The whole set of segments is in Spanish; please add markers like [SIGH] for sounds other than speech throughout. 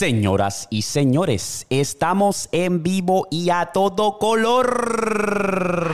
Señoras y señores, estamos en vivo y a todo color.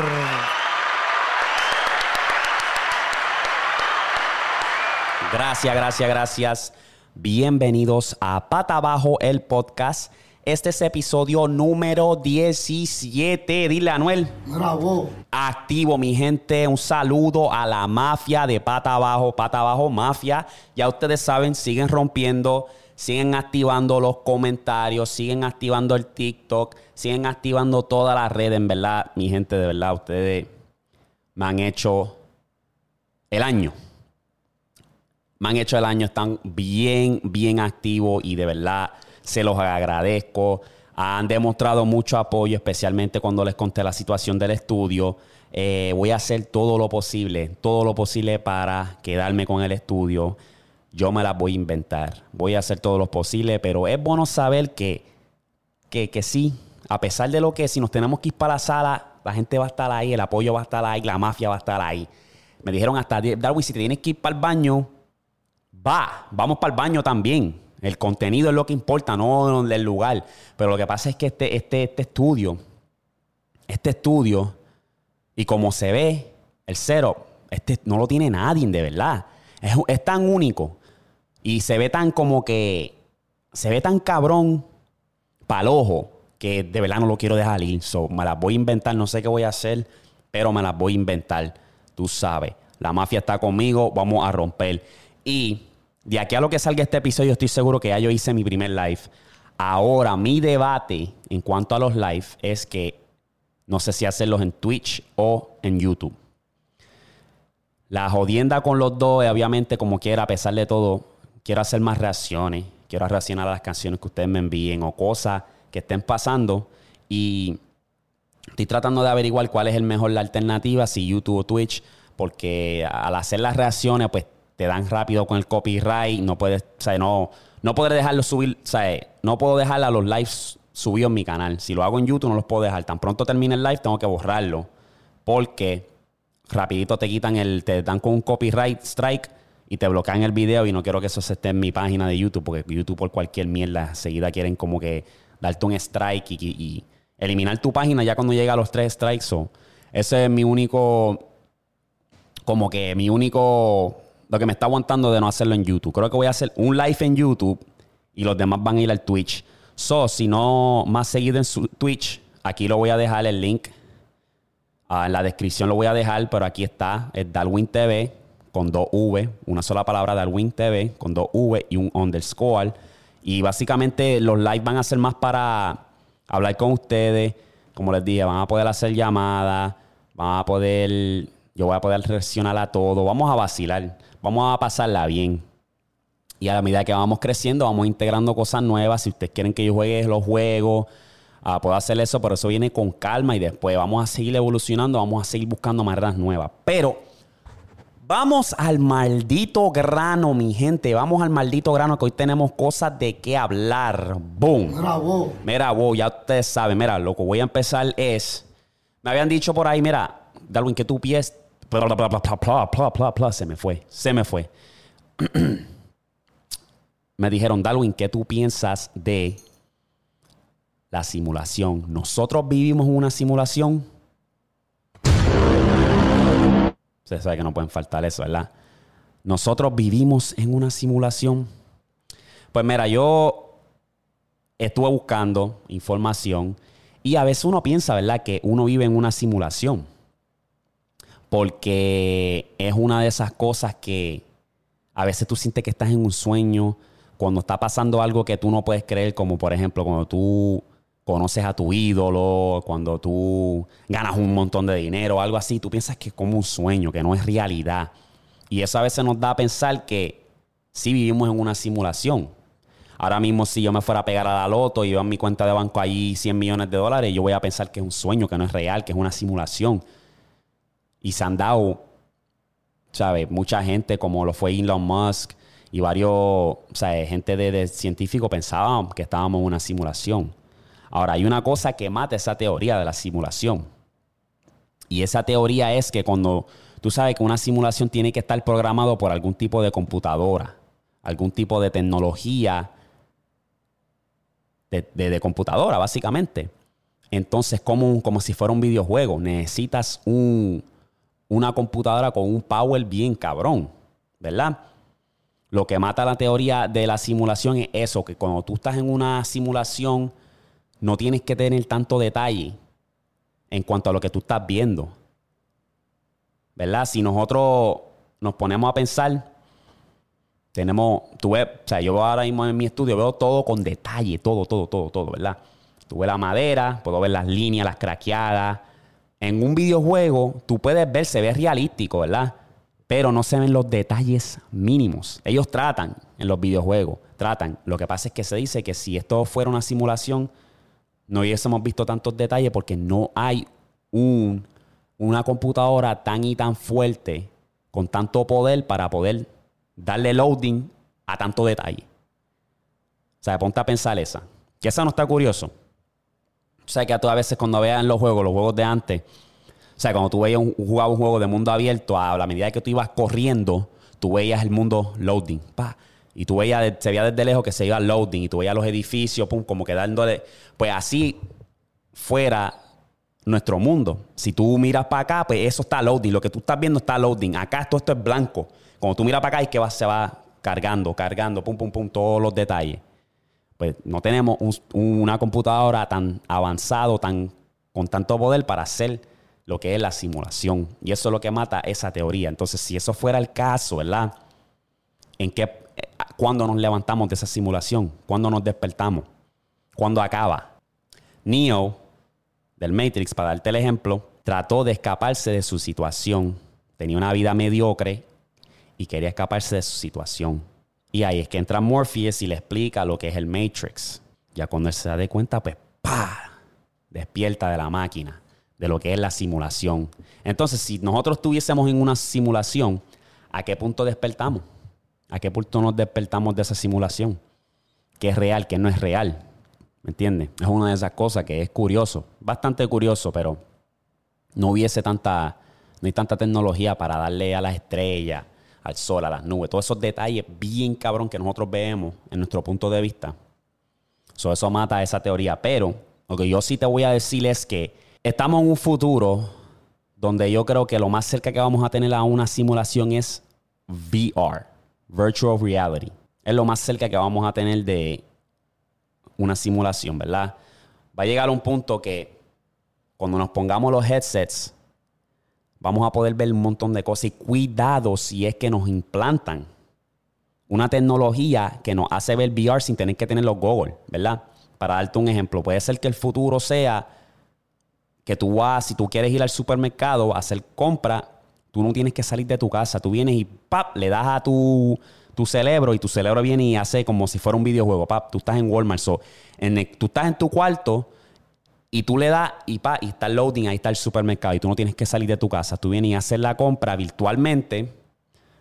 Gracias, gracias, gracias. Bienvenidos a Pata Abajo, el podcast. Este es episodio número 17. Dile, Anuel. Bravo. Activo, mi gente. Un saludo a la mafia de Pata Abajo, Pata Abajo Mafia. Ya ustedes saben, siguen rompiendo, siguen activando los comentarios, siguen activando el TikTok, siguen activando todas las redes. En verdad, mi gente, de verdad, ustedes me han hecho el año. Me han hecho el año, están bien, bien activos y de verdad se los agradezco. Han demostrado mucho apoyo, especialmente cuando les conté la situación del estudio. Eh, voy a hacer todo lo posible, todo lo posible para quedarme con el estudio. Yo me las voy a inventar. Voy a hacer todo lo posible, pero es bueno saber que, que, que sí, a pesar de lo que si nos tenemos que ir para la sala, la gente va a estar ahí, el apoyo va a estar ahí, la mafia va a estar ahí. Me dijeron hasta, Darwin, si te tienes que ir para el baño, va, vamos para el baño también. El contenido es lo que importa, no el lugar. Pero lo que pasa es que este, este, este estudio, este estudio, y como se ve, el cero, este no lo tiene nadie, de verdad. Es, es tan único. Y se ve tan como que. Se ve tan cabrón para el ojo que de verdad no lo quiero dejar ir. So, me las voy a inventar, no sé qué voy a hacer, pero me las voy a inventar. Tú sabes, la mafia está conmigo, vamos a romper. Y de aquí a lo que salga este episodio, estoy seguro que ya yo hice mi primer live. Ahora, mi debate en cuanto a los live es que no sé si hacerlos en Twitch o en YouTube. La jodienda con los dos, obviamente, como quiera, a pesar de todo, quiero hacer más reacciones. Quiero reaccionar a las canciones que ustedes me envíen o cosas que estén pasando. Y estoy tratando de averiguar cuál es el mejor la alternativa, si YouTube o Twitch, porque al hacer las reacciones, pues te dan rápido con el copyright, no puedes, o sea, no, no podré dejarlo subir, o sea, no puedo dejar a los lives subidos en mi canal. Si lo hago en YouTube no los puedo dejar. Tan pronto termine el live tengo que borrarlo. Porque rapidito te quitan el, te dan con un copyright strike y te bloquean el video y no quiero que eso se esté en mi página de YouTube porque YouTube por cualquier mierda seguida quieren como que darte un strike y, eliminar tu página ya cuando llega a los tres strikes. So, ese es mi único, como que mi único lo que me está aguantando de no hacerlo en YouTube. Creo que voy a hacer un live en YouTube y los demás van a ir al Twitch. So, si no más seguido en su Twitch, aquí lo voy a dejar el link. Ah, en la descripción lo voy a dejar, pero aquí está, es Darwin TV con dos V, una sola palabra, Darwin TV, con dos V y un underscore. Y básicamente los lives van a ser más para hablar con ustedes. Como les dije, van a poder hacer llamadas, van a poder, yo voy a poder reaccionar a todo, vamos a vacilar vamos a pasarla bien. Y a la medida que vamos creciendo, vamos integrando cosas nuevas. Si ustedes quieren que yo juegue los juegos, uh, puedo hacer eso, pero eso viene con calma y después vamos a seguir evolucionando, vamos a seguir buscando maneras nuevas. Pero vamos al maldito grano, mi gente. Vamos al maldito grano que hoy tenemos cosas de qué hablar. Boom. Mira vos. Mira, vos, ya ustedes saben. Mira, lo que voy a empezar es. Me habían dicho por ahí, mira, Darwin, que tú pies Bla, bla, bla, bla, bla, bla, bla, bla, se me fue, se me fue. [CLEARS THROAT] me dijeron, Darwin, ¿qué tú piensas de la simulación? ¿Nosotros vivimos una simulación? Usted sabe que no pueden faltar eso, ¿verdad? ¿Nosotros vivimos en una simulación? Pues mira, yo estuve buscando información y a veces uno piensa, ¿verdad?, que uno vive en una simulación porque es una de esas cosas que a veces tú sientes que estás en un sueño, cuando está pasando algo que tú no puedes creer, como por ejemplo cuando tú conoces a tu ídolo, cuando tú ganas un montón de dinero, algo así, tú piensas que es como un sueño, que no es realidad. Y eso a veces nos da a pensar que sí vivimos en una simulación. Ahora mismo, si yo me fuera a pegar a la loto y veo en mi cuenta de banco ahí 100 millones de dólares, yo voy a pensar que es un sueño, que no es real, que es una simulación. Y se han dado, ¿sabes? Mucha gente, como lo fue Elon Musk y varios, sea, gente de científicos pensaban que estábamos en una simulación. Ahora, hay una cosa que mata esa teoría de la simulación. Y esa teoría es que cuando tú sabes que una simulación tiene que estar programado por algún tipo de computadora, algún tipo de tecnología de, computadora, básicamente. Entonces, como, como si fuera un videojuego, necesitas una computadora con un power bien cabrón, ¿verdad? Lo que mata la teoría de la simulación es eso, que cuando tú estás en una simulación no tienes que tener tanto detalle en cuanto a lo que tú estás viendo. ¿Verdad? Si nosotros nos ponemos a pensar, tenemos, tú ves, o sea, yo ahora mismo en mi estudio veo todo con detalle, todo, todo, todo, todo, ¿verdad? Tú ves la madera, puedo ver las líneas, las craqueadas. En un videojuego, tú puedes ver, se ve realístico, ¿verdad? Pero no se ven los detalles mínimos. Ellos tratan en los videojuegos, tratan. Lo que pasa es que se dice que si esto fuera una simulación, no hubiésemos visto tantos detalles porque no hay un, una computadora tan y tan fuerte, con tanto poder para poder darle loading a tanto detalle. O sea, ponte a pensar esa. Que esa no está curioso. O sea, que a todas veces cuando vean los juegos, los juegos de antes, o sea, cuando tú veías un, jugabas un juego de mundo abierto, a la medida que tú ibas corriendo, tú veías el mundo loading. Pa, y tú veías, se veía desde lejos que se iba loading y tú veías los edificios, pum, como que dándole. Pues así fuera nuestro mundo. Si tú miras para acá, pues eso está loading. Lo que tú estás viendo está loading. Acá todo esto es blanco. Cuando tú miras para acá es que se va cargando, cargando, pum, pum, pum, todos los detalles. Pues no tenemos una computadora tan avanzado, tan, con tanto poder para hacer lo que es la simulación. Y eso es lo que mata esa teoría. Entonces, si eso fuera el caso, ¿verdad? ¿En qué, cuándo nos levantamos de esa simulación? ¿Cuándo nos despertamos? ¿Cuándo acaba? Neo, del Matrix, para darte el ejemplo, trató de escaparse de su situación. Tenía una vida mediocre y quería escaparse de su situación. Y ahí es que entra Morpheus y le explica lo que es el Matrix. Ya cuando él se da de cuenta, pues ¡pa! Despierta de la máquina, de lo que es la simulación. Entonces, si nosotros estuviésemos en una simulación, ¿a qué punto despertamos? ¿A qué punto nos despertamos de esa simulación? ¿Qué es real, qué no es real? ¿Me entiendes? Es una de esas cosas que es curioso, bastante curioso, pero no hubiese tanta, no hay tanta tecnología para darle a las estrellas al sol, a las nubes, todos esos detalles bien cabrón que nosotros vemos en nuestro punto de vista. eso mata esa teoría. Pero lo que yo sí te voy a decir es que estamos en un futuro donde yo creo que lo más cerca que vamos a tener a una simulación es VR, Virtual Reality. Es lo más cerca que vamos a tener de una simulación, ¿verdad? Va a llegar un punto que cuando nos pongamos los headsets, vamos a poder ver un montón de cosas y cuidado si es que nos implantan una tecnología que nos hace ver VR sin tener que tener los goggles, ¿verdad? Para darte un ejemplo, puede ser que el futuro sea que tú vas, si tú quieres ir al supermercado a hacer compra, tú no tienes que salir de tu casa, tú vienes y ¡pap! le das a tu, tu cerebro y tu cerebro viene y hace como si fuera un videojuego, ¡pap! Tú estás en Walmart, so, en tú estás en tu cuarto y tú le das y, pa, y está el loading, ahí está el supermercado y tú no tienes que salir de tu casa. Tú vienes y hacer la compra virtualmente,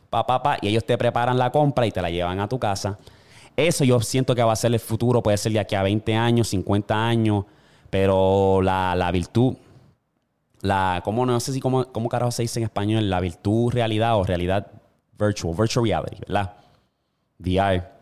pa, pa, y ellos te preparan la compra y te la llevan a tu casa. Eso yo siento que va a ser el futuro, puede ser de aquí a 20 años, 50 años, pero la, la virtud, la, ¿cómo, no sé si cómo, cómo carajo se dice en español, la virtud realidad o realidad virtual, virtual reality, ¿verdad? VR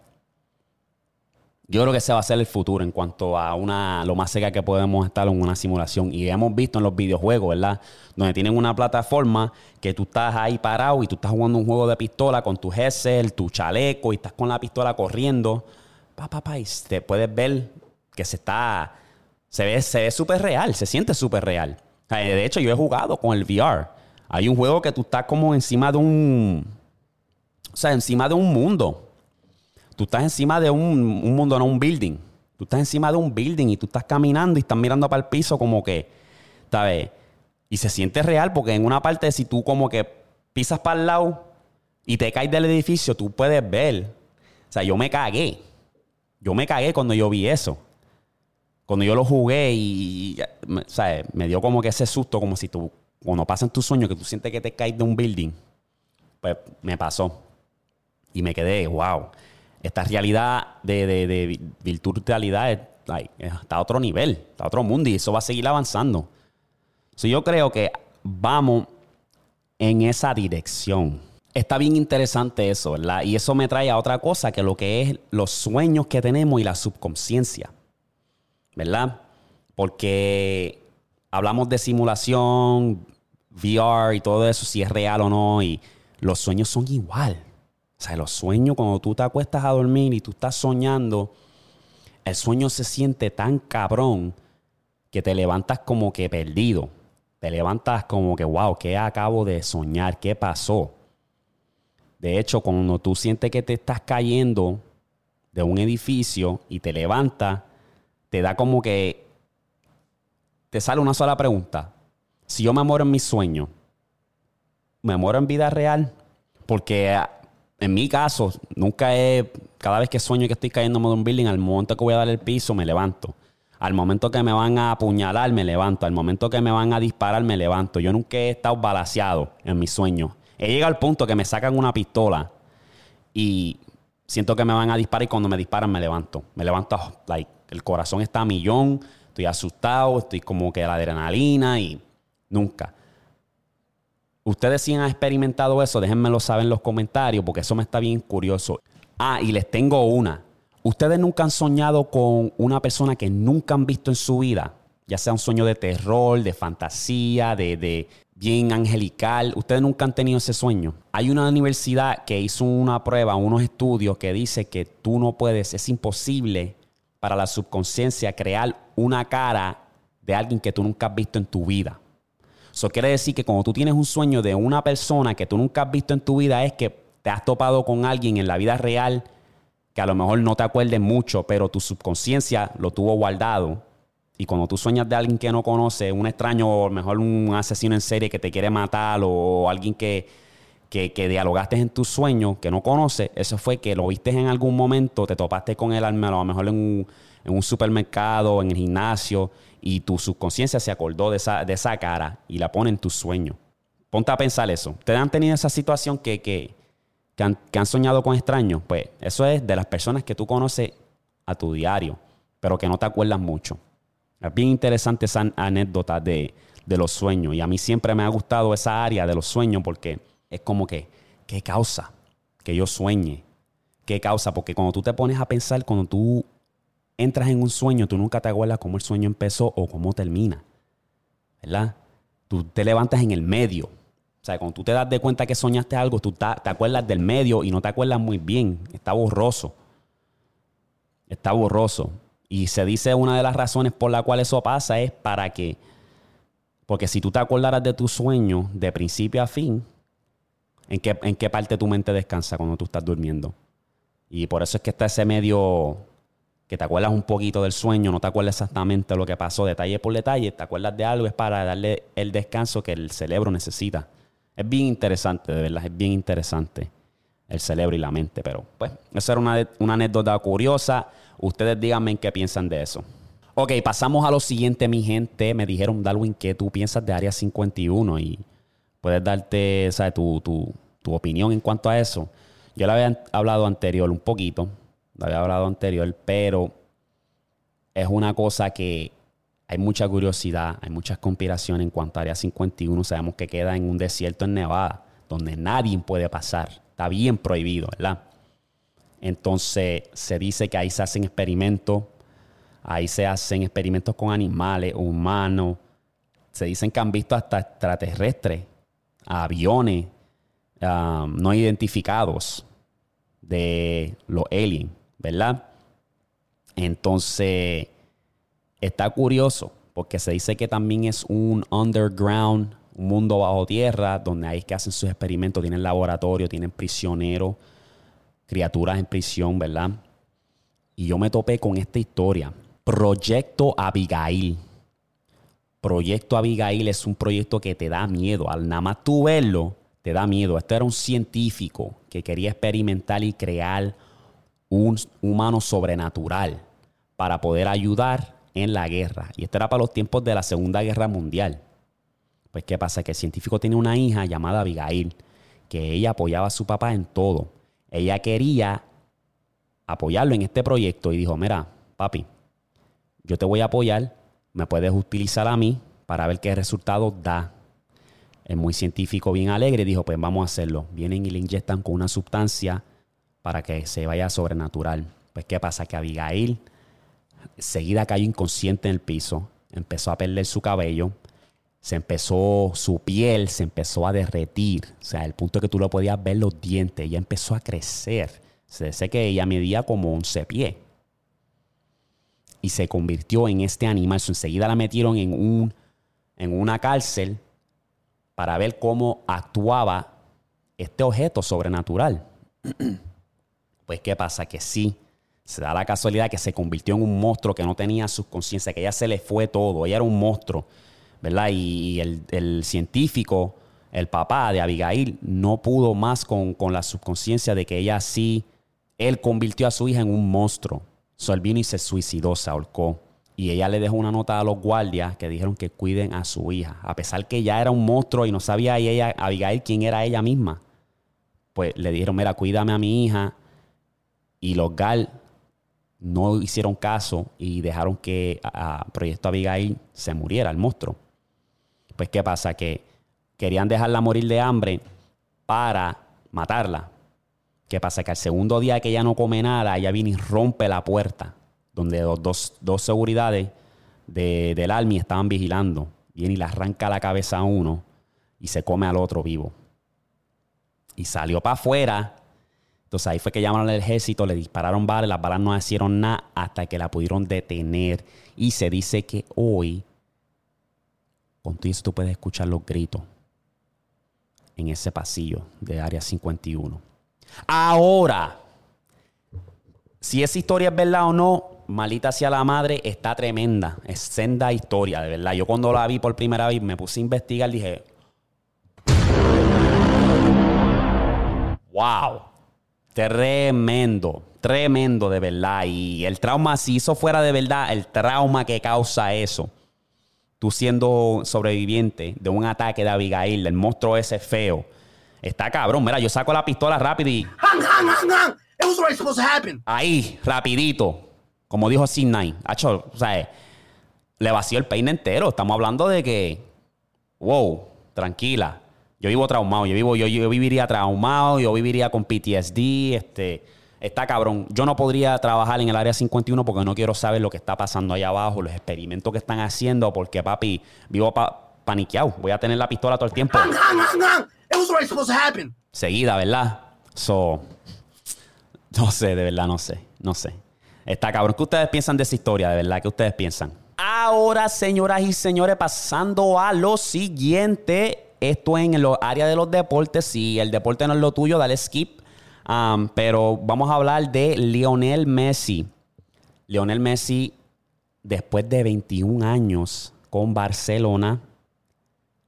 yo creo que ese va a ser el futuro en cuanto a una lo más cerca que podemos estar en una simulación. Y hemos visto en los videojuegos, ¿verdad? Donde tienen una plataforma que tú estás ahí parado y tú estás jugando un juego de pistola con tu headset, tu chaleco y estás con la pistola corriendo. Pa, pa, pa, y te puedes ver que se está. Se ve se ve súper real, se siente súper real. De hecho, yo he jugado con el VR. Hay un juego que tú estás como encima de un. O sea, encima de un mundo Tú estás encima de un, mundo, no un building. Tú estás encima de un building y tú estás caminando y estás mirando para el piso como que, ¿sabes? Y se siente real porque en una parte, si tú como que pisas para el lado y te caes del edificio, tú puedes ver. O sea, yo me cagué. Yo me cagué cuando yo vi eso. Cuando yo lo jugué y, ¿sabes? Me dio como que ese susto, como si tú, cuando pasan tus sueños, que tú sientes que te caes de un building. Pues me pasó. Y me quedé, wow esta realidad de, de, virtualidad está a otro nivel, está a otro mundo y eso va a seguir avanzando. yo creo que vamos en esa dirección. Está bien interesante eso, ¿verdad? Y eso me trae a otra cosa que lo que es los sueños que tenemos y la subconsciencia. ¿Verdad? Porque hablamos de simulación, VR y todo eso, si es real o no, y los sueños son igual. O sea, los sueños, cuando tú te acuestas a dormir y tú estás soñando, el sueño se siente tan cabrón que te levantas como que perdido. Te levantas como que, wow, ¿qué acabo de soñar? ¿Qué pasó? De hecho, cuando tú sientes que te estás cayendo de un edificio y te levantas, te da como que te sale una sola pregunta. Si yo me muero en mi sueño, ¿me muero en vida real? Porque ah, en mi caso, nunca he, cada vez que sueño que estoy cayéndome de un building, al momento que voy a dar el piso, me levanto. Al momento que me van a apuñalar, me levanto. Al momento que me van a disparar, me levanto. Yo nunca he estado balaseado en mi sueño. He llegado al punto que me sacan una pistola y siento que me van a disparar y cuando me disparan me levanto. Me levanto, like, el corazón está a millón, estoy asustado, estoy como que la adrenalina y nunca. Ustedes si han experimentado eso, déjenmelo saber en los comentarios porque eso me está bien curioso. Ah, y les tengo una. Ustedes nunca han soñado con una persona que nunca han visto en su vida, ya sea un sueño de terror, de fantasía, de, de bien angelical. Ustedes nunca han tenido ese sueño. Hay una universidad que hizo una prueba, unos estudios que dice que tú no puedes, es imposible para la subconsciencia crear una cara de alguien que tú nunca has visto en tu vida. Eso quiere decir que cuando tú tienes un sueño de una persona que tú nunca has visto en tu vida es que te has topado con alguien en la vida real que a lo mejor no te acuerdes mucho, pero tu subconsciencia lo tuvo guardado. Y cuando tú sueñas de alguien que no conoce, un extraño o mejor un asesino en serie que te quiere matar o alguien que, que, dialogaste en tu sueño, que no conoces, eso fue que lo viste en algún momento, te topaste con él a lo mejor en un, supermercado, en el gimnasio, y tu subconsciencia se acordó de esa, de esa cara y la pone en tu sueño. Ponte a pensar eso. ¿Te han tenido esa situación que, que, han, que han soñado con extraños? Pues eso es de las personas que tú conoces a tu diario, pero que no te acuerdas mucho. Es bien interesante esa anécdota de, de los sueños. Y a mí siempre me ha gustado esa área de los sueños porque es como que, ¿qué causa? Que yo sueñe. ¿Qué causa? Porque cuando tú te pones a pensar, cuando tú entras en un sueño, tú nunca te acuerdas cómo el sueño empezó o cómo termina. ¿Verdad? Tú te levantas en el medio. O sea, cuando tú te das de cuenta que soñaste algo, tú te acuerdas del medio y no te acuerdas muy bien. Está borroso. Está borroso. Y se dice una de las razones por la cual eso pasa es para que, porque si tú te acordaras de tu sueño de principio a fin, ¿En qué, ¿En qué parte tu mente descansa cuando tú estás durmiendo? Y por eso es que está ese medio que te acuerdas un poquito del sueño, no te acuerdas exactamente lo que pasó detalle por detalle, te acuerdas de algo, es para darle el descanso que el cerebro necesita. Es bien interesante, de verdad, es bien interesante el cerebro y la mente, pero pues, esa era una, una anécdota curiosa. Ustedes díganme en qué piensan de eso. Ok, pasamos a lo siguiente, mi gente. Me dijeron, Darwin, ¿qué tú piensas de Área 51? Y puedes darte Tu, tu, opinión en cuanto a eso. Yo le había hablado anterior un poquito, le había hablado anterior, pero es una cosa que hay mucha curiosidad, hay muchas conspiraciones en cuanto a Área 51. Sabemos que queda en un desierto en Nevada, donde nadie puede pasar. Está bien prohibido, ¿verdad? Entonces se dice que ahí se hacen experimentos, ahí se hacen experimentos con animales, humanos. Se dicen que han visto hasta extraterrestres aviones um, no identificados de los aliens, ¿verdad? Entonces, está curioso porque se dice que también es un underground, un mundo bajo tierra, donde es que hacen sus experimentos, tienen laboratorio, tienen prisioneros, criaturas en prisión, ¿verdad? Y yo me topé con esta historia. Proyecto Abigail. Proyecto Abigail es un proyecto que te da miedo. Al nada más tú verlo, te da miedo. Este era un científico que quería experimentar y crear un humano sobrenatural para poder ayudar en la guerra. Y esto era para los tiempos de la Segunda Guerra Mundial. Pues, ¿qué pasa? Que el científico tiene una hija llamada Abigail, que ella apoyaba a su papá en todo. Ella quería apoyarlo en este proyecto y dijo, mira, papi, yo te voy a apoyar, me puedes utilizar a mí para ver qué resultado da. Es muy científico, bien alegre, dijo, pues vamos a hacerlo. Vienen y le inyectan con una sustancia para que se vaya sobrenatural. Pues qué pasa, que Abigail Seguida cayó inconsciente en el piso, empezó a perder su cabello, se empezó, su piel se empezó a derretir, o sea, el punto que tú lo podías ver los dientes, ella empezó a crecer. Se dice que ella medía como 11 pies. Y se convirtió en este animal. enseguida la metieron en, un, en una cárcel para ver cómo actuaba este objeto sobrenatural. [CLEARS THROAT] pues, ¿qué pasa? Que sí, se da la casualidad que se convirtió en un monstruo que no tenía subconsciencia, que ella se le fue todo, ella era un monstruo ¿verdad? Y, el, científico, el papá de Abigail, no pudo más con, la subconsciencia de que ella sí, él convirtió a su hija en un monstruo. So, él vino y se suicidó, se ahorcó. Y ella le dejó una nota a los guardias que dijeron que cuiden a su hija. A pesar que ya era un monstruo y no sabía ella, Abigail quién era ella misma. Pues le dijeron, mira, cuídame a mi hija. Y los Gal no hicieron caso y dejaron que a Proyecto Abigail se muriera, el monstruo. Pues, ¿qué pasa? Que querían dejarla morir de hambre para matarla. ¿Qué pasa? Que al segundo día que ella no come nada, ella viene y rompe la puerta, donde dos, dos seguridades de, del Army estaban vigilando. Viene y le arranca la cabeza a uno y se come al otro vivo. Y salió para afuera. Entonces ahí fue que llamaron al ejército, le dispararon balas, las balas no hicieron nada hasta que la pudieron detener. Y se dice que hoy con tú puedes escuchar los gritos en ese pasillo de Área 51. Ahora, si esa historia es verdad o no, Malita hacia la madre está tremenda. Es senda historia, de verdad. Yo cuando la vi por primera vez me puse a investigar, dije, wow, tremendo, tremendo de verdad. Y el trauma, si eso fuera de verdad, el trauma que causa eso tú siendo sobreviviente de un ataque de Abigail, del monstruo ese feo, está cabrón. Mira, yo saco la pistola rápido y. Ahí, rapidito. Como dijo Sidney. o sea, le vació el peine entero. Estamos hablando de que. Wow, tranquila. Yo vivo traumado. Yo vivo, yo, yo viviría traumado, yo viviría con PTSD, este está cabrón. Yo no podría trabajar en el área 51 porque no quiero saber lo que está pasando allá abajo, los experimentos que están haciendo, porque papi, vivo paniqueado. Voy a tener la pistola todo el tiempo. Seguida, ¿verdad? So, no sé, de verdad, no sé, no sé. Está cabrón. ¿Qué ustedes piensan de esa historia, de verdad? ¿Qué ustedes piensan? Ahora, señoras y señores, pasando a lo siguiente. Esto en el área de los deportes. Si el deporte no es lo tuyo, dale skip pero vamos a hablar de Lionel Messi. Lionel Messi, después de 21 años con Barcelona,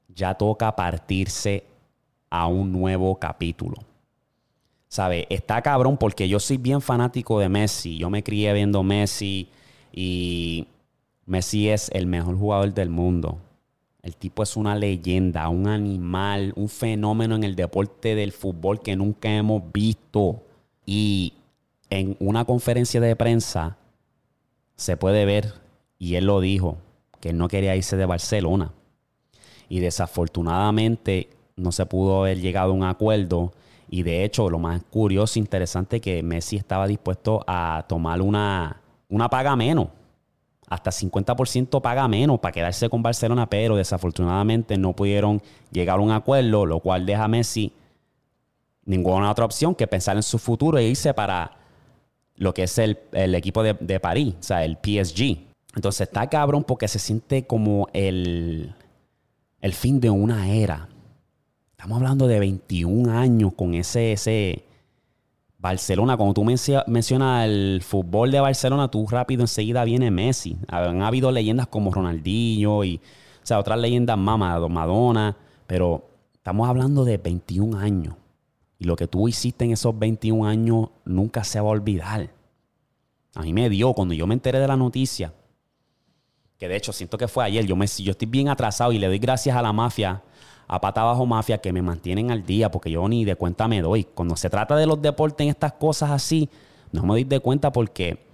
ya toca partirse a un nuevo capítulo. ¿Sabe? Está cabrón porque yo soy bien fanático de Messi. Yo me crié viendo Messi y Messi es el mejor jugador del mundo. El tipo es una leyenda, un animal, un fenómeno en el deporte del fútbol que nunca hemos visto. Y en una conferencia de prensa se puede ver, y él lo dijo, que él no quería irse de Barcelona. Y desafortunadamente no se pudo haber llegado a un acuerdo. Y de hecho, lo más curioso e interesante es que Messi estaba dispuesto a tomar una, una paga menos hasta 50% paga menos para quedarse con Barcelona, pero desafortunadamente no pudieron llegar a un acuerdo, lo cual deja a Messi ninguna otra opción que pensar en su futuro e irse para lo que es el, equipo de, de, París, o sea, el PSG. Entonces está cabrón porque se siente como el, el fin de una era. Estamos hablando de 21 años con ese, ese, Barcelona, cuando tú mencionas el fútbol de Barcelona, tú rápido enseguida viene Messi. Han habido leyendas como Ronaldinho y, o sea, otras leyendas más, Madonna, pero estamos hablando de 21 años. Y lo que tú hiciste en esos 21 años nunca se va a olvidar. A mí me dio, cuando yo me enteré de la noticia, que de hecho siento que fue ayer, yo, me, yo estoy bien atrasado y le doy gracias a la mafia a pata bajo mafia que me mantienen al día porque yo ni de cuenta me doy. Cuando se trata de los deportes en estas cosas así, no me doy de cuenta porque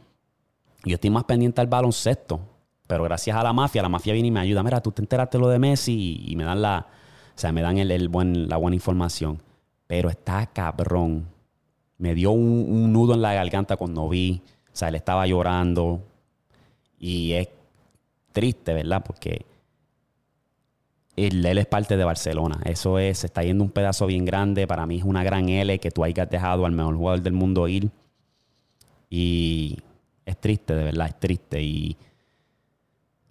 yo estoy más pendiente al baloncesto. Pero gracias a la mafia, la mafia viene y me ayuda. Mira, tú te enteraste lo de Messi y, me dan la, o sea, me dan el, buen, la buena información. Pero está cabrón. Me dio un, un nudo en la garganta cuando vi. O sea, él estaba llorando. Y es triste, ¿verdad? Porque él, es parte de Barcelona. Eso es, se está yendo un pedazo bien grande. Para mí es una gran L que tú hayas dejado al mejor jugador del mundo ir. Y es triste, de verdad, es triste. Y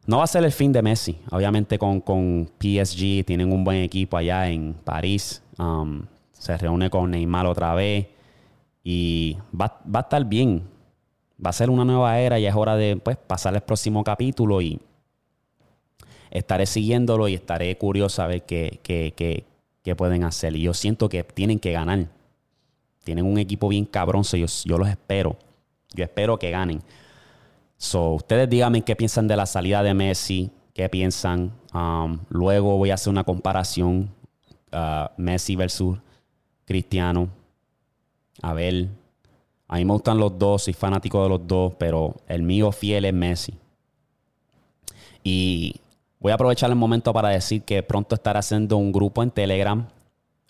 no va a ser el fin de Messi. Obviamente con, con PSG tienen un buen equipo allá en París. Um, se reúne con Neymar otra vez. Y va, va, a estar bien. Va a ser una nueva era y es hora de pues, pasar el próximo capítulo y estaré siguiéndolo y estaré curioso a ver qué, qué, pueden hacer. Y yo siento que tienen que ganar. Tienen un equipo bien cabrón, yo, yo los espero. Yo espero que ganen. So, ustedes díganme qué piensan de la salida de Messi, qué piensan. Um, luego voy a hacer una comparación uh, Messi versus Cristiano. A ver, a mí me gustan los dos, soy fanático de los dos, pero el mío fiel es Messi. Y Voy a aprovechar el momento para decir que pronto estaré haciendo un grupo en Telegram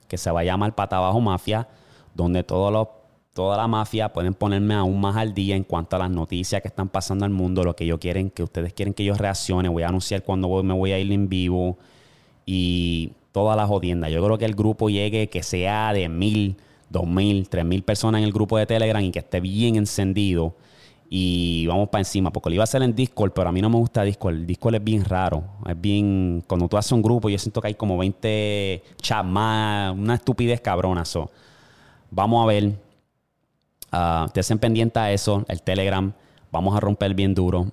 que se va a llamar Pata Abajo Mafia, donde todos toda la mafia pueden ponerme aún más al día en cuanto a las noticias que están pasando al mundo, lo que yo quieren, que ustedes quieren que yo reaccione. Voy a anunciar cuando me voy a ir en vivo y todas las jodiendas. Yo creo que el grupo llegue, que sea de mil, dos mil, tres mil personas en el grupo de Telegram y que esté bien encendido y vamos para encima, porque lo iba a hacer en Discord, pero a mí no me gusta Discord. El Discord es bien raro. Es bien. Cuando tú haces un grupo, yo siento que hay como 20 chats más, una estupidez cabrona. vamos a ver. Uh, te hacen pendiente a eso, el Telegram. Vamos a romper bien duro.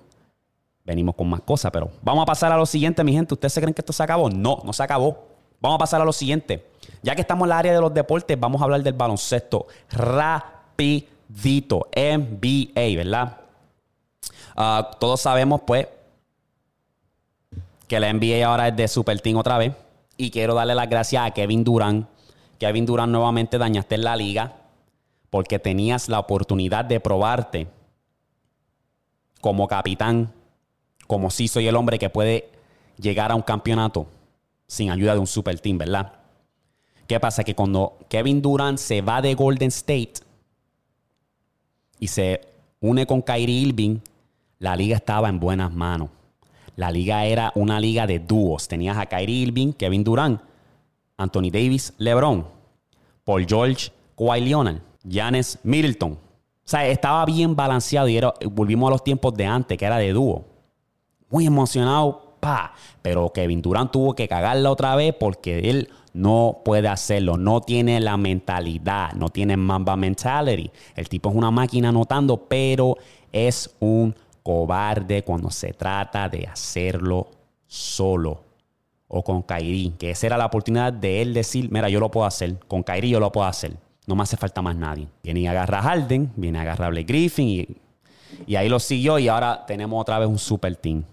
Venimos con más cosas, pero vamos a pasar a lo siguiente, mi gente. ¿Ustedes se creen que esto se acabó? No, no se acabó. Vamos a pasar a lo siguiente. Ya que estamos en la área de los deportes, vamos a hablar del baloncesto. Rápido Dito, NBA, ¿verdad? Ah, todos sabemos, pues, que la NBA ahora es de Super Team otra vez. Y quiero darle las gracias a Kevin Durant. Kevin Durant nuevamente dañaste en la liga porque tenías la oportunidad de probarte como capitán, como si soy el hombre que puede llegar a un campeonato sin ayuda de un super team, ¿verdad? ¿Qué pasa? Que cuando Kevin Durant se va de Golden State, y se une con Kyrie Irving, la liga estaba en buenas manos. La liga era una liga de dúos. Tenías a Kyrie Irving, Kevin Durant, Anthony Davis, LeBron, Paul George, Kawhi Leonard, Giannis Middleton. O sea, estaba bien balanceado y volvimos a los tiempos de antes, que era de dúo. Muy emocionado, pa. Pero Kevin Durant tuvo que cagarla otra vez porque él no puede hacerlo, no tiene la mentalidad, no tiene Mamba mentality. El tipo es una máquina anotando, pero es un cobarde cuando se trata de hacerlo solo. O con Kairi, que esa era la oportunidad de él decir, mira, yo lo puedo hacer, con Kairi yo lo puedo hacer, no me hace falta más nadie. Viene y agarra a Harden, viene a agarrar Griffin y, y ahí lo siguió y ahora tenemos otra vez un super team.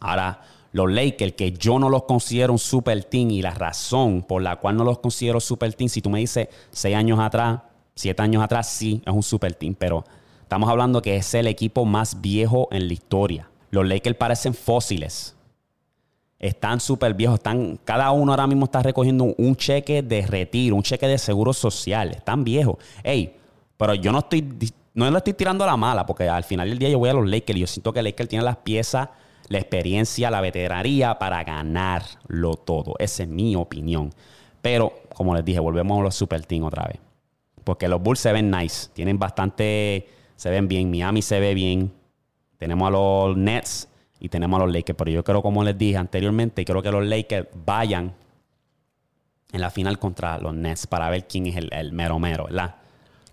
Ahora los Lakers, que yo no los considero un super team y la razón por la cual no los considero super team, si tú me dices seis años atrás, siete años atrás, sí, es un super team, pero estamos hablando que es el equipo más viejo en la historia. Los Lakers parecen fósiles. Están súper viejos. Están, cada uno ahora mismo está recogiendo un, cheque de retiro, un cheque de seguro social. Están viejos. Ey, pero yo no estoy, no le estoy tirando la mala, porque al final del día yo voy a los Lakers y yo siento que Lakers tiene las piezas la experiencia, la veteraría para ganarlo todo. Esa es mi opinión. Pero, como les dije, volvemos a los Super Team otra vez. Porque los Bulls se ven nice. Tienen bastante. Se ven bien. Miami se ve bien. Tenemos a los Nets y tenemos a los Lakers. Pero yo creo, como les dije anteriormente, quiero que los Lakers vayan en la final contra los Nets para ver quién es el, el mero mero.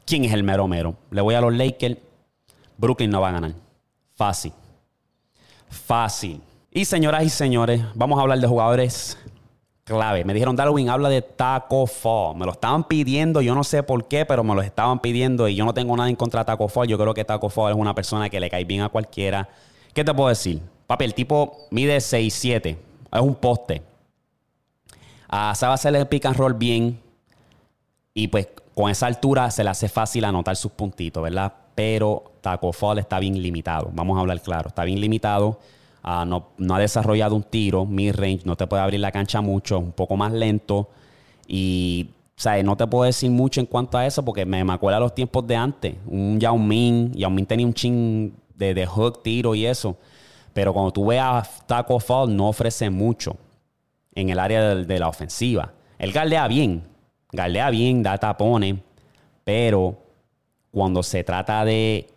¿Quién es el mero mero? Le voy a los Lakers. Brooklyn no va a ganar. Fácil fácil. Y señoras y señores, vamos a hablar de jugadores clave. Me dijeron, Darwin, habla de Taco Fall. Me lo estaban pidiendo, yo no sé por qué, pero me lo estaban pidiendo y yo no tengo nada en contra de Taco Fall. Yo creo que Taco Fall es una persona que le cae bien a cualquiera. ¿Qué te puedo decir? Papi, el tipo mide 6'7", es un poste. Ah, sabe hacerle el pick and roll bien y pues con esa altura se le hace fácil anotar sus puntitos, ¿verdad? Pero Taco Fall está bien limitado. Vamos a hablar claro. Está bien limitado. Ah, no, ha desarrollado un tiro, mid-range, no te puede abrir la cancha mucho, un poco más lento. Y, ¿sabes? No te puedo decir mucho en cuanto a eso porque me, me acuerdo a los tiempos de antes. Un Yao Ming, Yao Ming tenía un chin de, de hook, tiro y eso. Pero cuando tú ves a Taco Fall, no ofrece mucho en el área de, la ofensiva. Él galdea bien, galdea bien, da tapones, pero cuando se trata de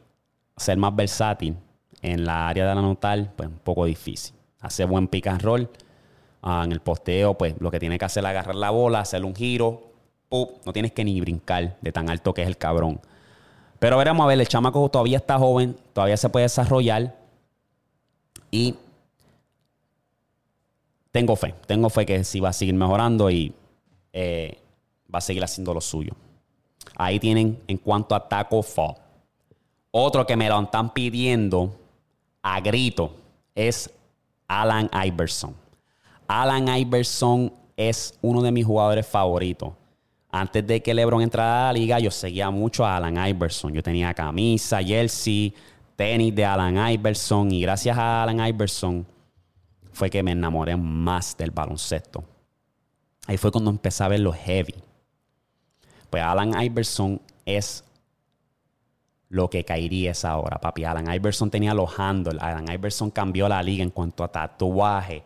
ser más versátil en la área de la notal, pues un poco difícil. Hace buen pick and roll. Ah, en el posteo, pues lo que tiene que hacer es agarrar la bola, hacerle un giro. no tienes que ni brincar de tan alto que es el cabrón. Pero veremos a ver, el chamaco todavía está joven, todavía se puede desarrollar. Y tengo fe, tengo fe que sí va a seguir mejorando y eh, va a seguir haciendo lo suyo. Ahí tienen en cuanto a Taco Fall. Otro que me lo están pidiendo a grito es Alan Iverson. Alan Iverson es uno de mis jugadores favoritos. Antes de que LeBron entrara a la liga, yo seguía mucho a Alan Iverson. Yo tenía camisa, jersey, tenis de Alan Iverson. Y gracias a Alan Iverson fue que me enamoré más del baloncesto. Ahí fue cuando empecé a ver lo heavy. Pues Alan Iverson es lo que caería esa hora, papi. Alan Iverson tenía los handles. Alan Iverson cambió la liga en cuanto a tatuaje,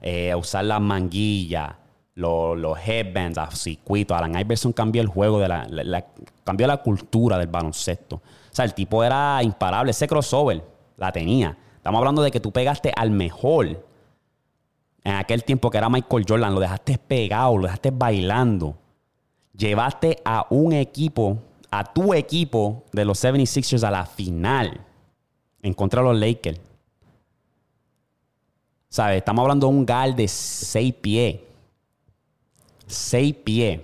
eh, a usar las manguillas los, headbands, los circuitos. Alan Iverson cambió el juego, de la, cambió la cultura del baloncesto. O sea, el tipo era imparable. Ese crossover la tenía. Estamos hablando de que tú pegaste al mejor en aquel tiempo que era Michael Jordan. Lo dejaste pegado, lo dejaste bailando. Llevaste a un equipo, a tu equipo de los 76ers a la final en contra de los Lakers. ¿Sabes? Estamos hablando de un gal de 6 pies 6 pies.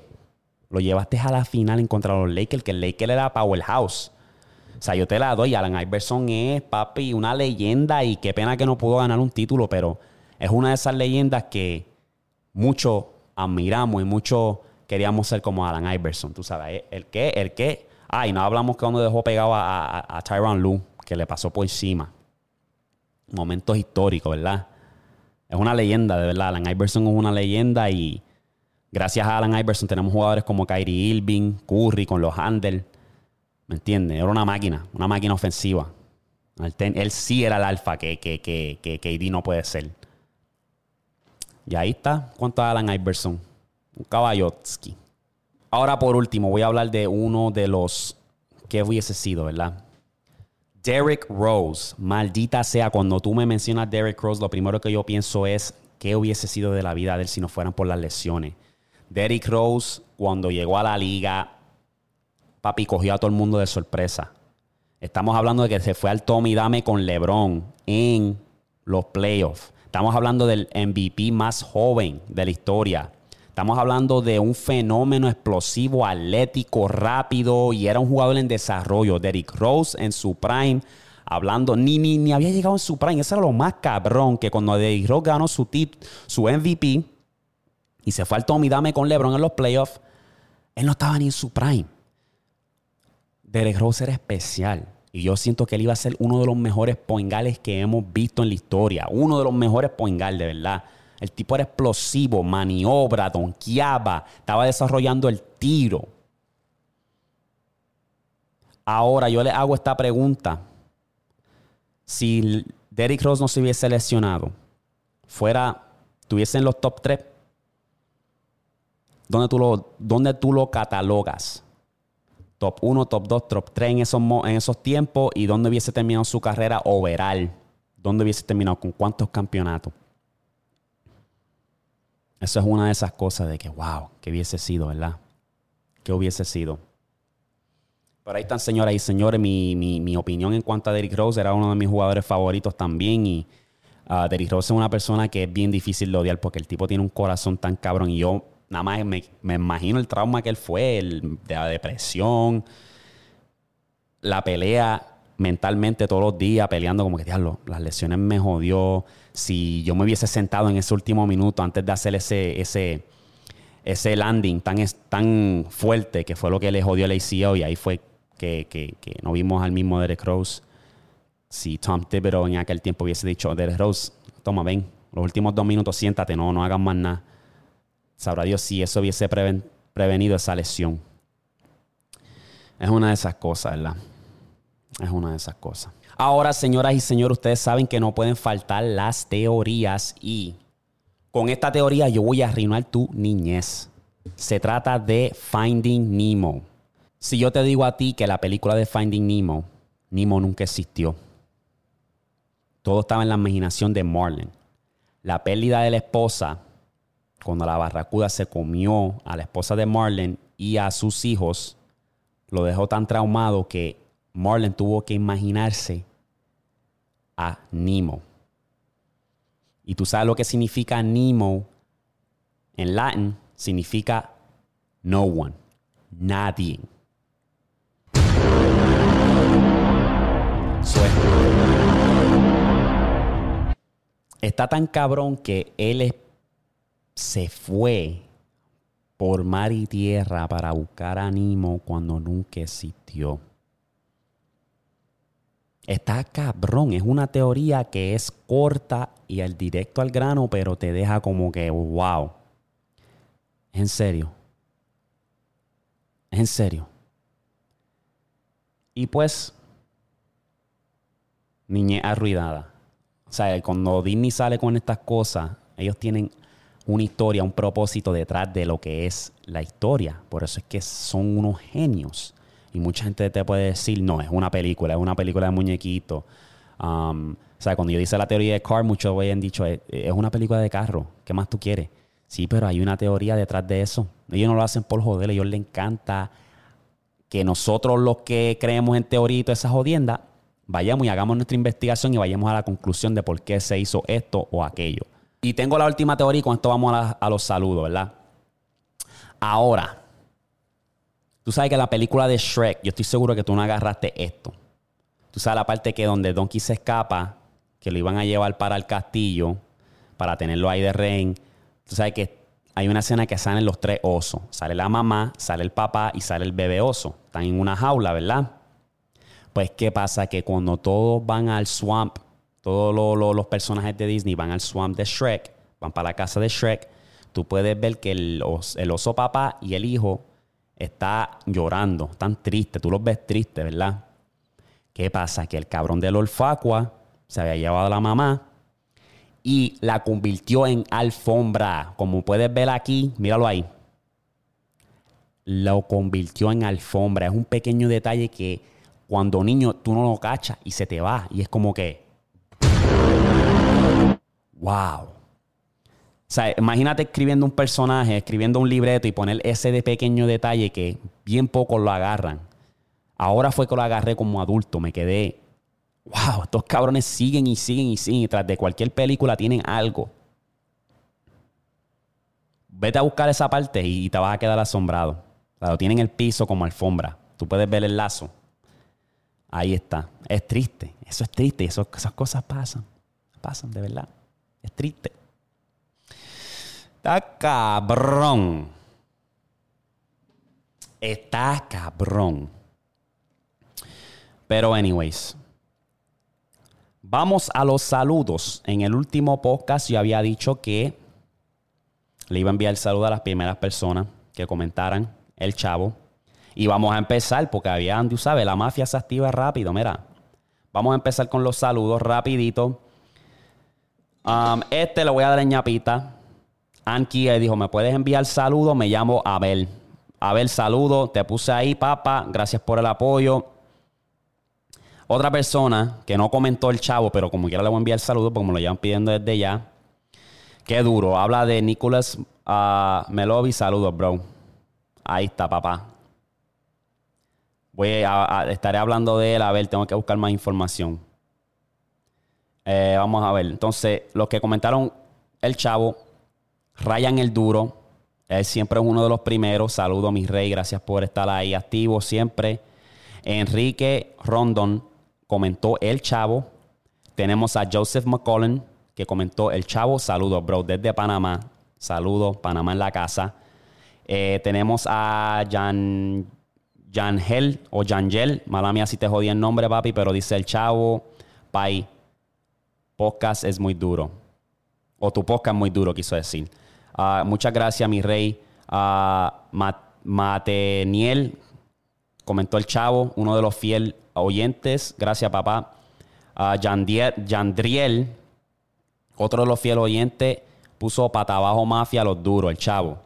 Lo llevaste a la final en contra de los Lakers, que el Lakers era powerhouse. O sea, yo te la doy. Alan Iverson es, papi, una leyenda y qué pena que no pudo ganar un título, pero es una de esas leyendas que muchos admiramos y muchos queríamos ser como Alan Iverson, tú sabes. El que, el que. Ay, no hablamos que cuando dejó pegado a, a, a Lue, que le pasó por encima. Momentos históricos, ¿verdad? Es una leyenda, de verdad. Alan Iverson es una leyenda y Gracias a Alan Iverson tenemos jugadores como Kyrie Irving, Curry con los handles. ¿Me entiendes? Era una máquina, una máquina ofensiva. Él, sí era el alfa que, que, que, que KD no puede ser. Y ahí está. ¿Cuánto Alan Iverson? Un caballotski. Ahora, por último, voy a hablar de uno de los que hubiese sido, ¿verdad? Derrick Rose. Maldita sea, cuando tú me mencionas Derrick Rose, lo primero que yo pienso es qué hubiese sido de la vida de él si no fueran por las lesiones. Derrick Rose, cuando llegó a la liga, papi, cogió a todo el mundo de sorpresa. Estamos hablando de que se fue al Tommy Dame con LeBron en los playoffs. Estamos hablando del MVP más joven de la historia. Estamos hablando de un fenómeno explosivo, atlético, rápido y era un jugador en desarrollo. Derrick Rose en su prime, hablando, ni, ni, ni había llegado en su prime. Eso era lo más cabrón que cuando Derrick Rose ganó su, su MVP, y se fue al Tommy Dame con LeBron en los playoffs, él no estaba ni en su prime. Derek Rose era especial. Y yo siento que él iba a ser uno de los mejores poingales que hemos visto en la historia. Uno de los mejores poingales, de verdad. El tipo era explosivo, maniobra, donkeaba, estaba desarrollando el tiro. Ahora yo le hago esta pregunta. Si Derrick Rose no se hubiese lesionado, fuera, tuviese en los top 3, ¿Dónde tú lo, dónde tú lo catalogas? Top 1, top 2, top 3 en esos, en esos tiempos y dónde hubiese terminado su carrera overall. ¿Dónde hubiese terminado? ¿Con cuántos campeonatos? Eso es una de esas cosas de que, wow, que hubiese sido, ¿verdad? Que hubiese sido. Pero ahí están, señoras y señores, mi, mi, opinión en cuanto a Derrick Rose era uno de mis jugadores favoritos también. Y uh, Derrick Rose es una persona que es bien difícil de odiar porque el tipo tiene un corazón tan cabrón. Y yo Nada más me, imagino el trauma que él fue, el, de la depresión, la pelea mentalmente todos los días, peleando como que, diablo, las lesiones me jodió. Si yo me hubiese sentado en ese último minuto antes de hacer ese, ese, ese landing tan, tan fuerte, que fue lo que le jodió el ACO, y ahí fue que, que, no vimos al mismo Derek Rose. Si Tom Thibodeau en aquel tiempo hubiese dicho, Derek Rose, toma, ven, los últimos dos minutos siéntate, no, no hagas más nada Sabrá Dios si eso hubiese prevenido esa lesión. Es una de esas cosas, ¿verdad? Es una de esas cosas. Ahora, señoras y señores, ustedes saben que no pueden faltar las teorías y con esta teoría yo voy a arruinar tu niñez. Se trata de Finding Nemo. Si yo te digo a ti que la película de Finding Nemo, Nemo nunca existió. Todo estaba en la imaginación de Marlin. La pérdida de la esposa, cuando la barracuda se comió a la esposa de Marlin y a sus hijos, lo dejó tan traumado que Marlin tuvo que imaginarse a Nemo. Y tú sabes lo que significa Nemo en latín, significa no one, nadie. está tan cabrón que él se fue por mar y tierra para buscar a Nemo cuando nunca existió. Está cabrón, es una teoría que es corta y al directo al grano, pero te deja como que, wow. en serio. en serio. Y pues, niñez arruinada. O sea, cuando Disney sale con estas cosas, ellos tienen una historia, un propósito detrás de lo que es la historia. Por eso es que son unos genios. Y mucha gente te puede decir, no, es una película, es una película de muñequito. Um, o sea, cuando yo dice la teoría de Car, muchos han dicho, es, una película de carro, ¿qué más tú quieres? Sí, pero hay una teoría detrás de eso. Ellos no lo hacen por joder, a ellos les encanta que nosotros los que creemos en teoría y todas esas jodiendas, vayamos y hagamos nuestra investigación y vayamos a la conclusión de por qué se hizo esto o aquello. Y tengo la última teoría y con esto vamos a los saludos, ¿verdad? Ahora, Tú sabes que la película de Shrek, yo estoy seguro que tú no agarraste esto. Tú sabes la parte que donde Donkey se escapa, que lo iban a llevar para el castillo, para tenerlo ahí de rehén. Tú sabes que hay una escena que salen los tres osos. Sale la mamá, sale el papá y sale el bebé oso. Están en una jaula, ¿verdad? Pues, ¿qué pasa? Que cuando todos van al swamp, todos los personajes de Disney van al swamp de Shrek, van para la casa de Shrek, tú puedes ver que el, el oso papá y el hijo está llorando, están tristes, tú los ves tristes, ¿verdad? ¿Qué pasa? Que el cabrón del olfacua se había llevado a la mamá y la convirtió en alfombra. Como puedes ver aquí, míralo ahí. Lo convirtió en alfombra. Es un pequeño detalle que cuando niño tú no lo cachas y se te va. Y es como que. ¡Wow! O sea, imagínate escribiendo un personaje, escribiendo un libreto y poner ese de pequeño detalle que bien pocos lo agarran. Ahora fue que lo agarré como adulto, me quedé, wow, estos cabrones siguen y siguen y siguen y tras de cualquier película tienen algo. Vete a buscar esa parte y te vas a quedar asombrado. O lo tienen el piso como alfombra. Tú puedes ver el lazo. Ahí está. Es triste. Eso es triste. esas cosas pasan. Pasan, de verdad. Es triste. Está cabrón. Está cabrón. Pero anyways. Vamos a los saludos. En el último podcast yo había dicho que le iba a enviar el saludo a las primeras personas que comentaran el chavo. Y vamos a empezar porque había, tú sabes, la mafia se activa rápido. Mira, vamos a empezar con los saludos rapidito. Um, este le voy a dar en ñapita. Anki dijo, ¿me puedes enviar saludos? Me llamo Abel. Abel, saludo. Te puse ahí, papá. Gracias por el apoyo. Otra persona que no comentó el chavo, pero como quiera le voy a enviar saludos porque me lo llevan pidiendo desde ya. Qué duro. Habla de Nicholas uh, Melovi. Saludos, bro. Ahí está, papá. Voy a, estaré hablando de él. A ver, tengo que buscar más información. Eh, vamos a ver. Entonces, los que comentaron el chavo, Ryan el Duro, él siempre es uno de los primeros. Saludo mi rey, gracias por estar ahí activo siempre. Enrique Rondon comentó El Chavo. Tenemos a Joseph McCollum que comentó El Chavo. Saludos, bro, desde Panamá. Saludos, Panamá en la casa. Eh, tenemos a Jan, Jangel o Jangel. Mala mía si te jodí el nombre, papi, pero dice El Chavo. Pai, podcast es muy duro. O tu podcast es muy duro, quiso decir. Ah, muchas gracias, mi rey. Uh, Mateniel, comentó el chavo, uno de los fiel oyentes. Gracias, papá. Uh, Yandriel, otro de los fieles oyentes, puso pata abajo mafia los duros, el chavo.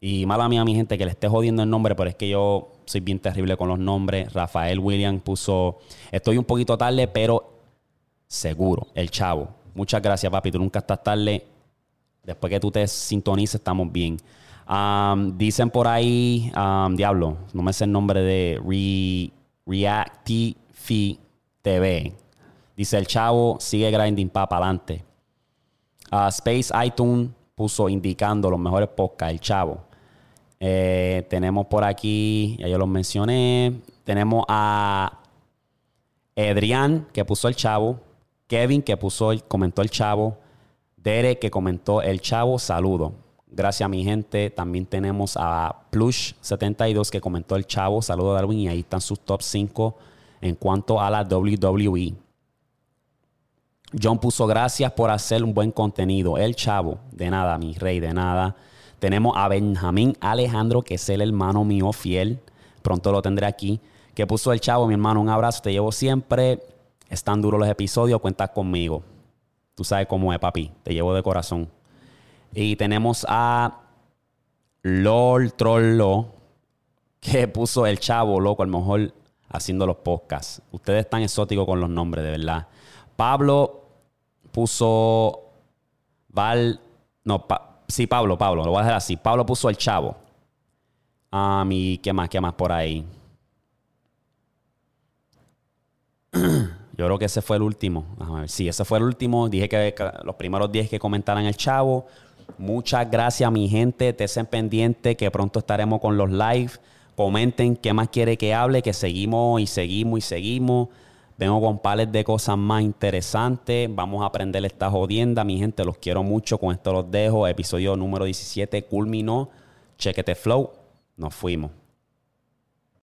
Y mala mía, mi gente, que le esté jodiendo el nombre, pero es que yo soy bien terrible con los nombres. Rafael William puso, estoy un poquito tarde, pero seguro, el chavo. Muchas gracias, papi. Tú nunca estás tarde. Después que tú te sintonices, estamos bien. Um, dicen por ahí, um, diablo, no me sé el nombre de Re, TV. Dice el chavo, sigue grinding pa' para adelante. Uh, Space iTunes puso indicando los mejores podcasts, el chavo. Eh, tenemos por aquí, ya yo los mencioné. Tenemos a Adrián, que puso el chavo. Kevin, que puso el, comentó el chavo. Derek, que comentó el chavo. Saludo. Gracias mi gente. También tenemos a Plush72 que comentó el chavo. Saludo Darwin. Y ahí están sus top 5 en cuanto a la WWE. John puso gracias por hacer un buen contenido. El chavo. De nada, mi rey, de nada. Tenemos a Benjamín Alejandro, que es el hermano mío fiel. Pronto lo tendré aquí. Que puso el chavo, mi hermano. Un abrazo. Te llevo siempre. Están duros los episodios. Cuentas conmigo. Tú sabes cómo es, papi. Te llevo de corazón. Y tenemos a LOL Trollo, que [LAUGHS] puso el chavo, loco, a lo mejor haciendo los podcasts. Ustedes están exóticos con los nombres, de verdad. Pablo puso Val. No, sí, Pablo, Pablo, lo voy a dejar así. Pablo puso el chavo. A mí, ¿qué más? ¿Qué más por ahí? [CLEARS THROAT] [CLEARS THROAT] Yo creo que ese fue el último. Sí, ese fue el último. Dije que los primeros 10 que comentaran el chavo. Muchas gracias, mi gente. Estén pendientes que pronto estaremos con los live. Comenten qué más quiere que hable, que seguimos y seguimos y seguimos. Vengo con pales de cosas más interesantes. Vamos a aprender esta jodienda, mi gente. Los quiero mucho. Con esto los dejo. Episodio número 17 culminó. Chequete flow. Nos fuimos.